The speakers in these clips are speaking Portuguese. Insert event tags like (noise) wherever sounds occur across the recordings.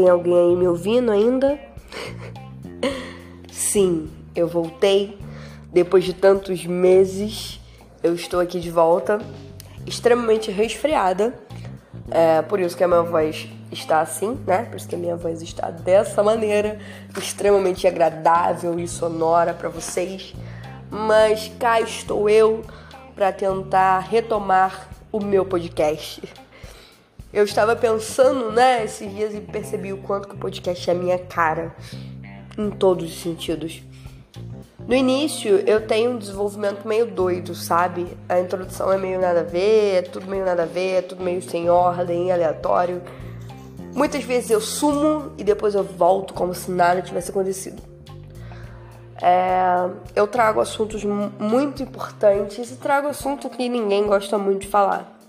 Tem alguém aí me ouvindo ainda? (laughs) Sim, eu voltei. Depois de tantos meses, eu estou aqui de volta, extremamente resfriada. É por isso que a minha voz está assim, né? Por isso que a minha voz está dessa maneira, extremamente agradável e sonora para vocês. Mas cá estou eu para tentar retomar o meu podcast. Eu estava pensando, né, esses dias e percebi o quanto que o podcast é minha cara em todos os sentidos. No início, eu tenho um desenvolvimento meio doido, sabe? A introdução é meio nada a ver, é tudo meio nada a ver, é tudo meio sem ordem, aleatório. Muitas vezes eu sumo e depois eu volto como se nada tivesse acontecido. É, eu trago assuntos muito importantes e trago assunto que ninguém gosta muito de falar.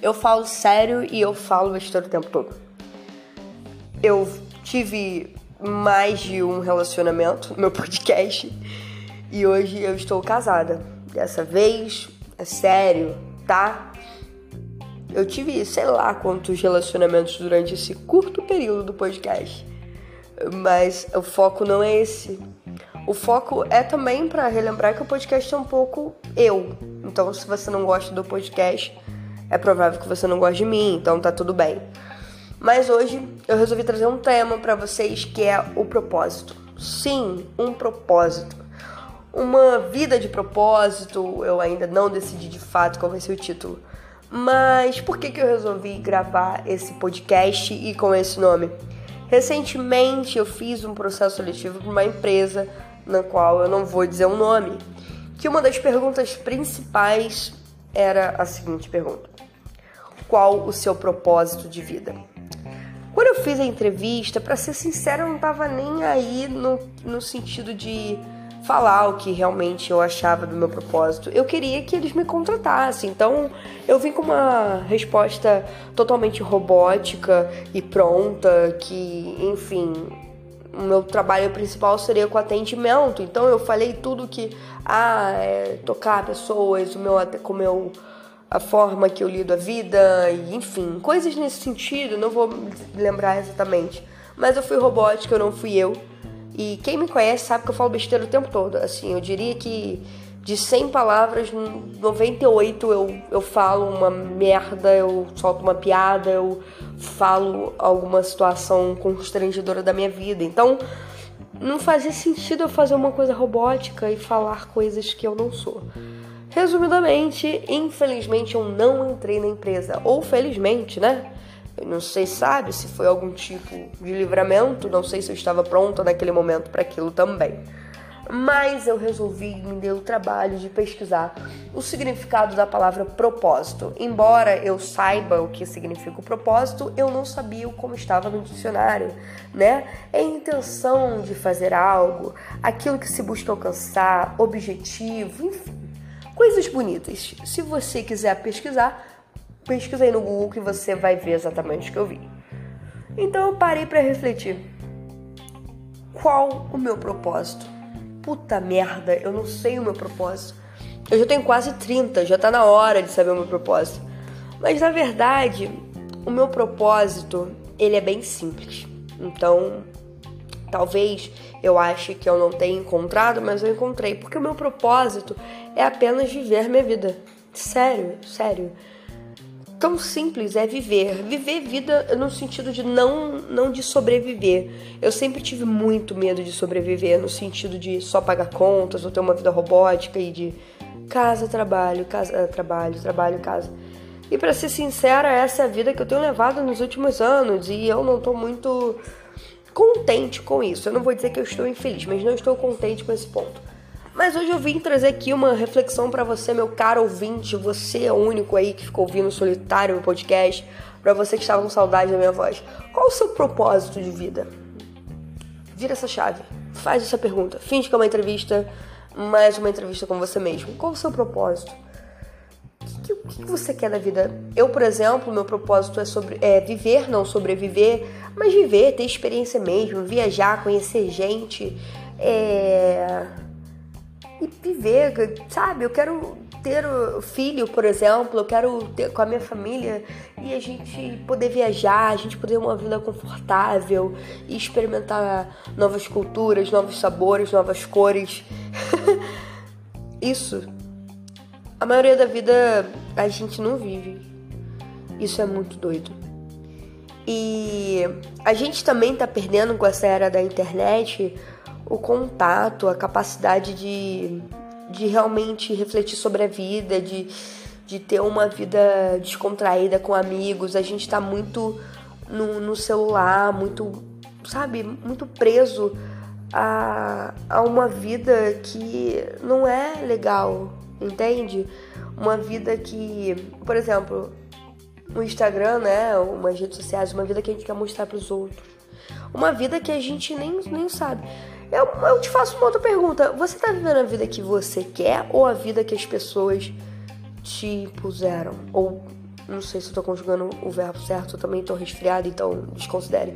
Eu falo sério e eu falo besteira o tempo todo. Eu tive mais de um relacionamento no meu (laughs) podcast e hoje eu estou casada. Dessa vez é sério, tá? Eu tive sei lá quantos relacionamentos durante esse curto período do podcast, mas o foco não é esse. O foco é também para relembrar que o podcast é um pouco eu. Então, se você não gosta do podcast, é provável que você não goste de mim, então tá tudo bem. Mas hoje eu resolvi trazer um tema para vocês que é o propósito. Sim, um propósito. Uma vida de propósito, eu ainda não decidi de fato qual vai ser o título. Mas por que, que eu resolvi gravar esse podcast e com esse nome? Recentemente eu fiz um processo seletivo para uma empresa na qual eu não vou dizer o um nome, que uma das perguntas principais era a seguinte pergunta: Qual o seu propósito de vida? Quando eu fiz a entrevista, para ser sincera, eu não tava nem aí no, no sentido de falar o que realmente eu achava do meu propósito. Eu queria que eles me contratassem. Então, eu vim com uma resposta totalmente robótica e pronta, que, enfim, o meu trabalho principal seria com atendimento. Então, eu falei tudo que ah, é, tocar pessoas, o meu com o meu a forma que eu lido a vida, e, enfim, coisas nesse sentido, não vou lembrar exatamente. Mas eu fui robótica, eu não fui eu. E quem me conhece sabe que eu falo besteira o tempo todo. Assim, eu diria que de 100 palavras, 98 eu, eu falo uma merda, eu solto uma piada, eu falo alguma situação constrangedora da minha vida. Então, não fazia sentido eu fazer uma coisa robótica e falar coisas que eu não sou. Resumidamente, infelizmente eu não entrei na empresa. Ou felizmente, né? Eu não sei, sabe, se foi algum tipo de livramento, não sei se eu estava pronta naquele momento para aquilo também. Mas eu resolvi, me deu o trabalho de pesquisar o significado da palavra propósito. Embora eu saiba o que significa o propósito, eu não sabia como estava no dicionário, né? É a intenção de fazer algo, aquilo que se busca alcançar, objetivo, enfim Coisas bonitas. Se você quiser pesquisar, pesquisa aí no Google que você vai ver exatamente o que eu vi. Então eu parei para refletir. Qual o meu propósito? Puta merda, eu não sei o meu propósito. Eu já tenho quase 30, já tá na hora de saber o meu propósito. Mas na verdade, o meu propósito, ele é bem simples. Então, Talvez eu ache que eu não tenha encontrado, mas eu encontrei, porque o meu propósito é apenas viver minha vida. Sério, sério. Tão simples é viver. Viver vida no sentido de não, não de sobreviver. Eu sempre tive muito medo de sobreviver, no sentido de só pagar contas ou ter uma vida robótica e de casa, trabalho, casa, trabalho, trabalho, casa. E para ser sincera, essa é a vida que eu tenho levado nos últimos anos e eu não tô muito contente com isso. Eu não vou dizer que eu estou infeliz, mas não estou contente com esse ponto. Mas hoje eu vim trazer aqui uma reflexão para você, meu caro ouvinte. Você é o único aí que ficou ouvindo solitário no podcast. Para você que estava com saudade da minha voz. Qual o seu propósito de vida? Vira essa chave. Faz essa pergunta. Finge que é uma entrevista, mais uma entrevista com você mesmo. Qual o seu propósito? o que você quer da vida? Eu, por exemplo, meu propósito é, sobre, é viver, não sobreviver, mas viver, ter experiência mesmo, viajar, conhecer gente, é... e viver, sabe? Eu quero ter filho, por exemplo, eu quero ter com a minha família e a gente poder viajar, a gente poder ter uma vida confortável e experimentar novas culturas, novos sabores, novas cores. (laughs) Isso. A maioria da vida a gente não vive. Isso é muito doido. E a gente também tá perdendo com essa era da internet o contato, a capacidade de, de realmente refletir sobre a vida, de, de ter uma vida descontraída com amigos. A gente tá muito no, no celular, muito, sabe, muito preso a, a uma vida que não é legal, entende? Uma vida que, por exemplo, no Instagram, né, umas redes sociais, uma vida que a gente quer mostrar para os outros. Uma vida que a gente nem, nem sabe. Eu, eu te faço uma outra pergunta. Você tá vivendo a vida que você quer ou a vida que as pessoas te puseram? Ou, não sei se eu tô conjugando o verbo certo, eu também tô resfriada, então desconsidere.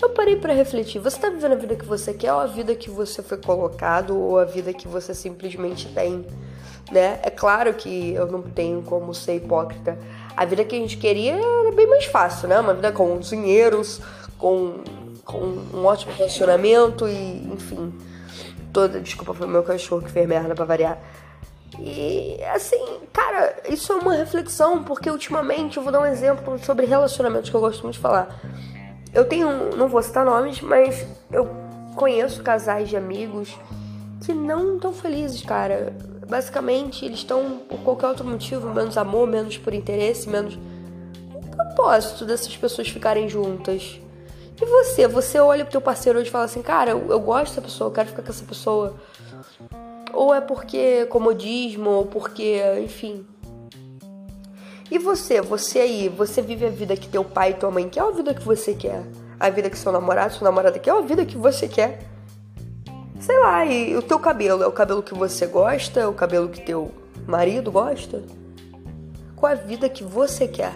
Eu parei para refletir. Você tá vivendo a vida que você quer ou a vida que você foi colocado ou a vida que você simplesmente tem? Né? É claro que eu não tenho como ser hipócrita. A vida que a gente queria era bem mais fácil, né? Uma vida com dinheiros, com com um ótimo relacionamento e, enfim, toda. Desculpa, foi meu cachorro que fez merda pra variar. E assim, cara, isso é uma reflexão, porque ultimamente eu vou dar um exemplo sobre relacionamentos que eu gosto muito de falar. Eu tenho, não vou citar nomes, mas eu conheço casais de amigos que não estão felizes, cara. Basicamente, eles estão por qualquer outro motivo, menos amor, menos por interesse, menos propósito dessas pessoas ficarem juntas. E você? Você olha pro teu parceiro hoje e fala assim, cara, eu, eu gosto dessa pessoa, eu quero ficar com essa pessoa. Ou é porque comodismo, ou porque, enfim. E você? Você aí, você vive a vida que teu pai e tua mãe quer ou a vida que você quer? A vida que seu namorado, sua namorada quer ou a vida que você quer? Sei lá, e o teu cabelo? É o cabelo que você gosta? É o cabelo que teu marido gosta? Qual a vida que você quer?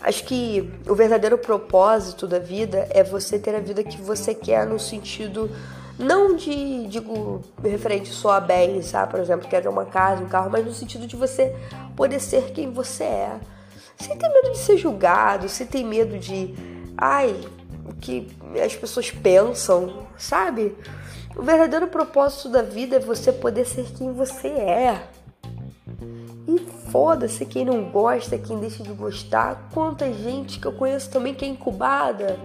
Acho que o verdadeiro propósito da vida é você ter a vida que você quer no sentido não de, digo, referente só a bens, sabe? Por exemplo, quer ter uma casa, um carro, mas no sentido de você poder ser quem você é. Sem ter medo de ser julgado, sem ter medo de, ai, o que as pessoas pensam, sabe? O verdadeiro propósito da vida é você poder ser quem você é. E foda-se quem não gosta, quem deixa de gostar. Quanta gente que eu conheço também que é incubada.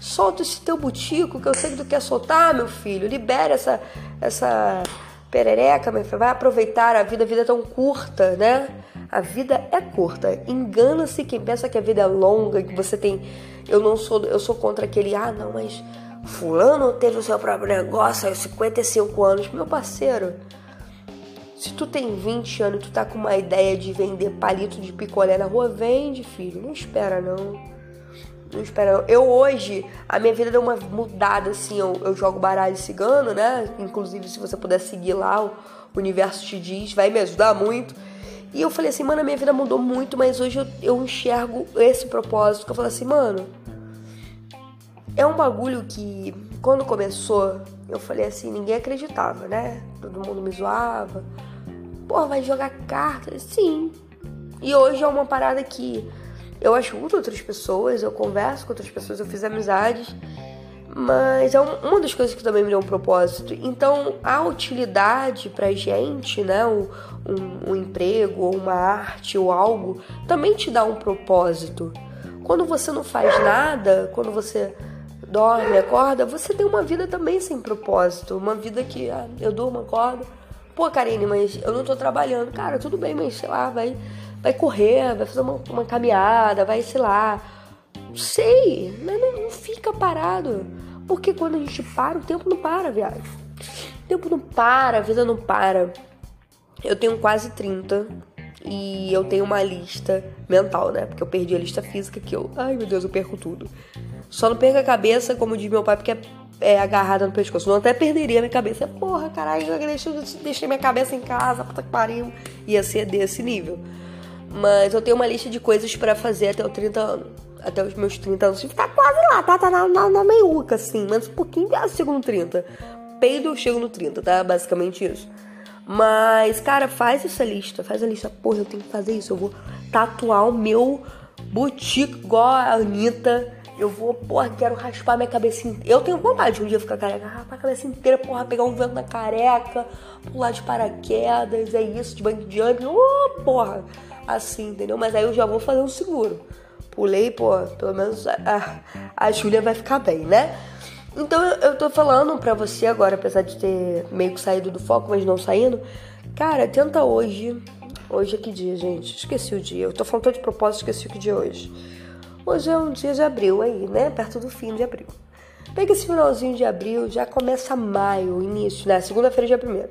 Solta esse teu butico que eu sei que tu quer soltar, meu filho. Libera essa, essa perereca, meu filho. Vai aproveitar a vida, a vida é tão curta, né? A vida é curta. Engana-se quem pensa que a vida é longa, que você tem. Eu não sou, eu sou contra aquele, ah, não, mas fulano teve o seu próprio negócio aos 55 anos. Meu parceiro, se tu tem 20 anos e tu tá com uma ideia de vender palito de picolé na rua, vende, filho. Não espera, não. Não espera, não. Eu hoje, a minha vida deu uma mudada, assim. Eu, eu jogo baralho cigano, né? Inclusive, se você puder seguir lá, o Universo Te Diz, vai me ajudar muito. E eu falei assim, mano, a minha vida mudou muito, mas hoje eu, eu enxergo esse propósito. Que eu falei assim, mano, é um bagulho que, quando começou, eu falei assim, ninguém acreditava, né? Todo mundo me zoava Pô, vai jogar cartas? Sim. E hoje é uma parada que eu ajudo outras pessoas, eu converso com outras pessoas, eu fiz amizades. Mas é uma das coisas que também me deu um propósito. Então, a utilidade pra gente, né? Um, um emprego, ou uma arte, ou algo, também te dá um propósito. Quando você não faz nada, quando você dorme, acorda, você tem uma vida também sem propósito. Uma vida que ah, eu durmo, acordo Pô, Karine, mas eu não tô trabalhando. Cara, tudo bem, mas sei lá, vai, vai correr, vai fazer uma, uma caminhada, vai, sei lá. Sei, não, não fica parado. Porque quando a gente para, o tempo não para, viagem. O tempo não para, a vida não para. Eu tenho quase 30 e eu tenho uma lista mental, né? Porque eu perdi a lista física que eu. Ai meu Deus, eu perco tudo. Só não perca a cabeça, como diz meu pai, porque é é, agarrada no pescoço. Não até perderia minha cabeça. Porra, caralho, eu deixei, deixei minha cabeça em casa, puta que pariu. Ia ser desse nível. Mas eu tenho uma lista de coisas para fazer até os 30 anos. Até os meus 30 anos. Tá quase lá, tá? Tá na, na, na meiuca, assim. Mas um pouquinho ah, segundo 30. peido, eu chego no 30, tá? Basicamente isso. Mas, cara, faz essa lista, faz a lista. Porra, eu tenho que fazer isso. Eu vou tatuar o meu boutique igual a Anitta. Eu vou, porra, quero raspar minha cabeça inteira. Eu tenho vontade de um dia ficar careca, raspar a cabeça inteira, porra, pegar um vento na careca, pular de paraquedas, é isso, de banho de oh, porra, assim, entendeu? Mas aí eu já vou fazer um seguro. Pulei, pô, pelo menos a, a Júlia vai ficar bem, né? Então eu tô falando pra você agora, apesar de ter meio que saído do foco, mas não saindo. Cara, tenta hoje. Hoje é que dia, gente? Esqueci o dia. Eu tô falando de propósito, esqueci o que dia é hoje. Hoje é um dia de abril aí, né? Perto do fim de abril. Pega esse finalzinho de abril, já começa maio, início, né? Segunda-feira, dia primeiro.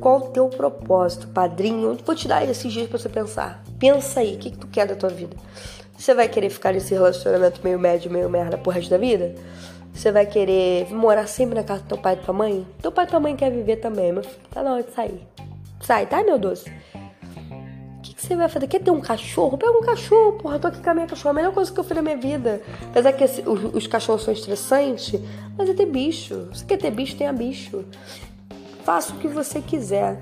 Qual o teu propósito, padrinho? Vou te dar esses dias pra você pensar. Pensa aí, o que, que tu quer da tua vida? Você vai querer ficar nesse relacionamento meio médio, meio merda pro resto da vida? Você vai querer morar sempre na casa do teu pai e tua mãe? Teu pai e tua mãe quer viver também, meu filho. Tá na hora de sair. Sai, tá, meu doce? Que você vai fazer? Quer ter um cachorro? Pega um cachorro, porra. Eu tô aqui com a minha cachorra. A melhor coisa que eu fiz na minha vida. Apesar que esse, os, os, cachorros são estressantes, mas é ter bicho. Você quer ter bicho? Tenha bicho. Faça o que você quiser.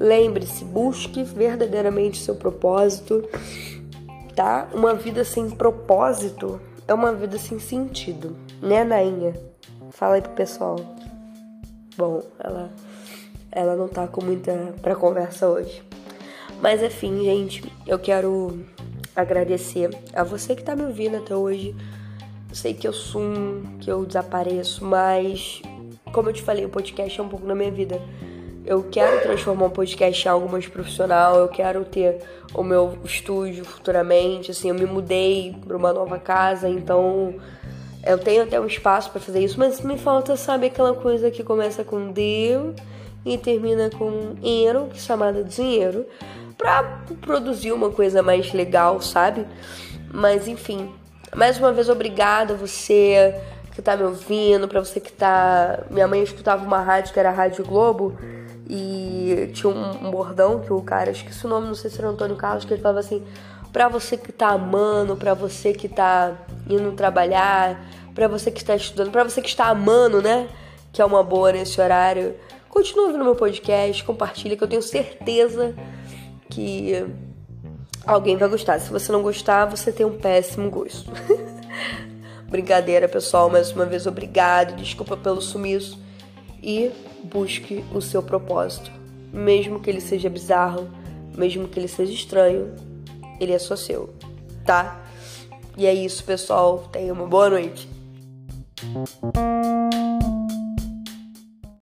Lembre-se, busque verdadeiramente seu propósito, tá? Uma vida sem propósito é uma vida sem sentido né, Nainha? Fala aí pro pessoal. Bom, ela, ela não tá com muita pra conversa hoje. Mas enfim, gente, eu quero agradecer a você que tá me ouvindo até hoje. Eu sei que eu sumo, que eu desapareço, mas como eu te falei, o podcast é um pouco na minha vida. Eu quero transformar o podcast em algo mais profissional, eu quero ter o meu estúdio futuramente, assim, eu me mudei para uma nova casa, então eu tenho até um espaço para fazer isso, mas me falta, sabe, aquela coisa que começa com D e termina com euro, que é chamada dinheiro, para produzir uma coisa mais legal, sabe? Mas enfim, mais uma vez obrigada você que tá me ouvindo, para você que tá. Minha mãe escutava uma rádio que era a Rádio Globo e tinha um, um bordão que o cara, esqueci o nome, não sei se era Antônio Carlos, que ele falava assim: para você que tá amando, para você que tá indo trabalhar, para você que está estudando, para você que está amando, né? Que é uma boa nesse horário. Continua ouvindo meu podcast, compartilha que eu tenho certeza que alguém vai gostar. Se você não gostar, você tem um péssimo gosto. (laughs) Brincadeira, pessoal, mais uma vez obrigado, desculpa pelo sumiço e busque o seu propósito. Mesmo que ele seja bizarro, mesmo que ele seja estranho, ele é só seu, tá? E é isso, pessoal. Tenha uma boa noite.